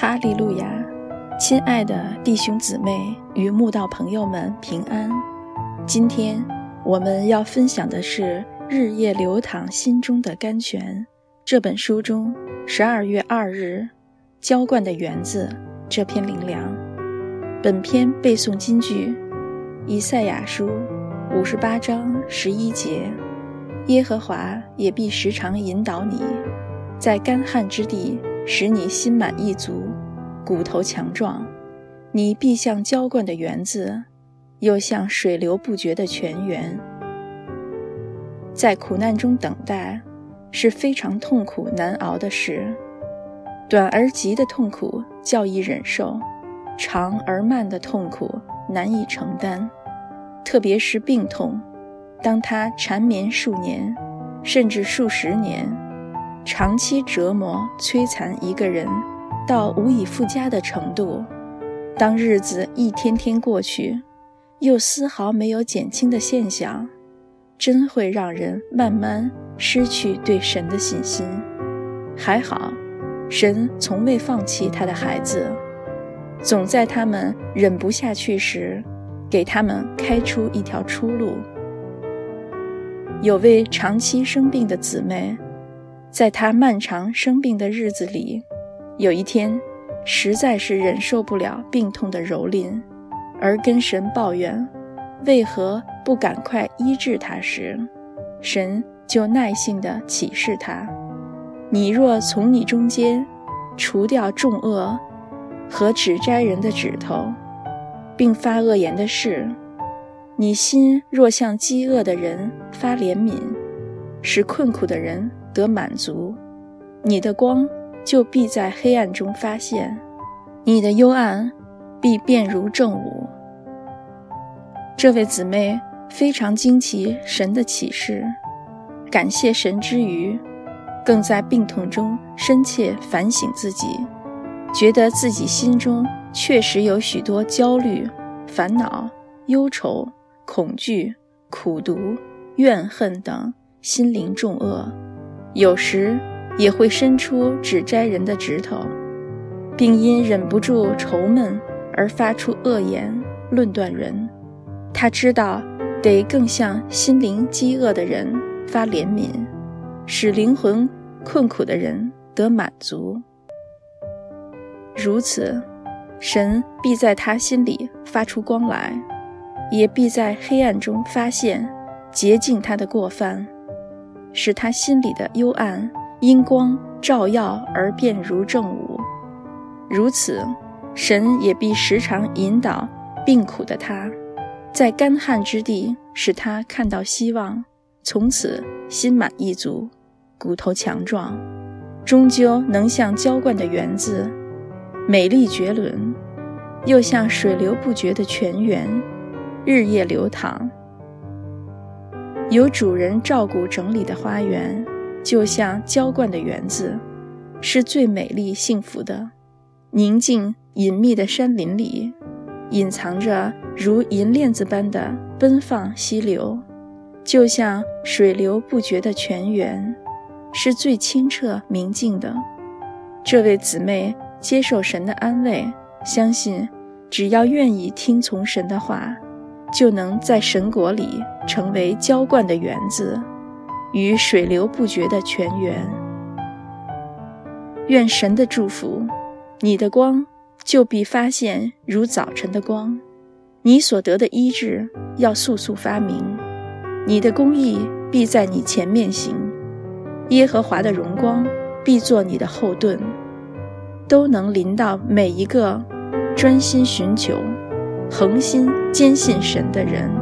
哈利路亚，亲爱的弟兄姊妹与慕道朋友们平安。今天我们要分享的是《日夜流淌心中的甘泉》这本书中十二月二日“浇灌的园子”这篇灵粮。本篇背诵金句：以赛亚书五十八章十一节，耶和华也必时常引导你，在干旱之地。使你心满意足，骨头强壮，你必像浇灌的园子，又像水流不绝的泉源。在苦难中等待是非常痛苦难熬的事，短而急的痛苦较易忍受，长而慢的痛苦难以承担。特别是病痛，当它缠绵数年，甚至数十年。长期折磨、摧残一个人到无以复加的程度，当日子一天天过去，又丝毫没有减轻的现象，真会让人慢慢失去对神的信心。还好，神从未放弃他的孩子，总在他们忍不下去时，给他们开出一条出路。有位长期生病的姊妹。在她漫长生病的日子里，有一天，实在是忍受不了病痛的蹂躏，而跟神抱怨为何不赶快医治他时，神就耐心地启示他：“你若从你中间除掉众恶和指摘人的指头，并发恶言的事，你心若向饥饿的人发怜悯，使困苦的人。”得满足，你的光就必在黑暗中发现，你的幽暗必变如正午。这位姊妹非常惊奇神的启示，感谢神之余，更在病痛中深切反省自己，觉得自己心中确实有许多焦虑、烦恼、忧愁、恐惧、苦毒、怨恨等心灵重恶。有时也会伸出指摘人的指头，并因忍不住愁闷而发出恶言论断人。他知道得更向心灵饥饿的人发怜悯，使灵魂困苦的人得满足。如此，神必在他心里发出光来，也必在黑暗中发现洁净他的过犯。使他心里的幽暗因光照耀而变如正午，如此，神也必时常引导病苦的他，在干旱之地使他看到希望，从此心满意足，骨头强壮，终究能像浇灌的园子，美丽绝伦，又像水流不绝的泉源，日夜流淌。有主人照顾整理的花园，就像浇灌的园子，是最美丽幸福的。宁静隐秘的山林里，隐藏着如银链子般的奔放溪流，就像水流不绝的泉源，是最清澈明净的。这位姊妹接受神的安慰，相信只要愿意听从神的话。就能在神国里成为浇灌的园子，与水流不绝的泉源。愿神的祝福，你的光就必发现如早晨的光，你所得的医治要速速发明，你的公义必在你前面行，耶和华的荣光必做你的后盾，都能临到每一个专心寻求。恒心坚信神的人。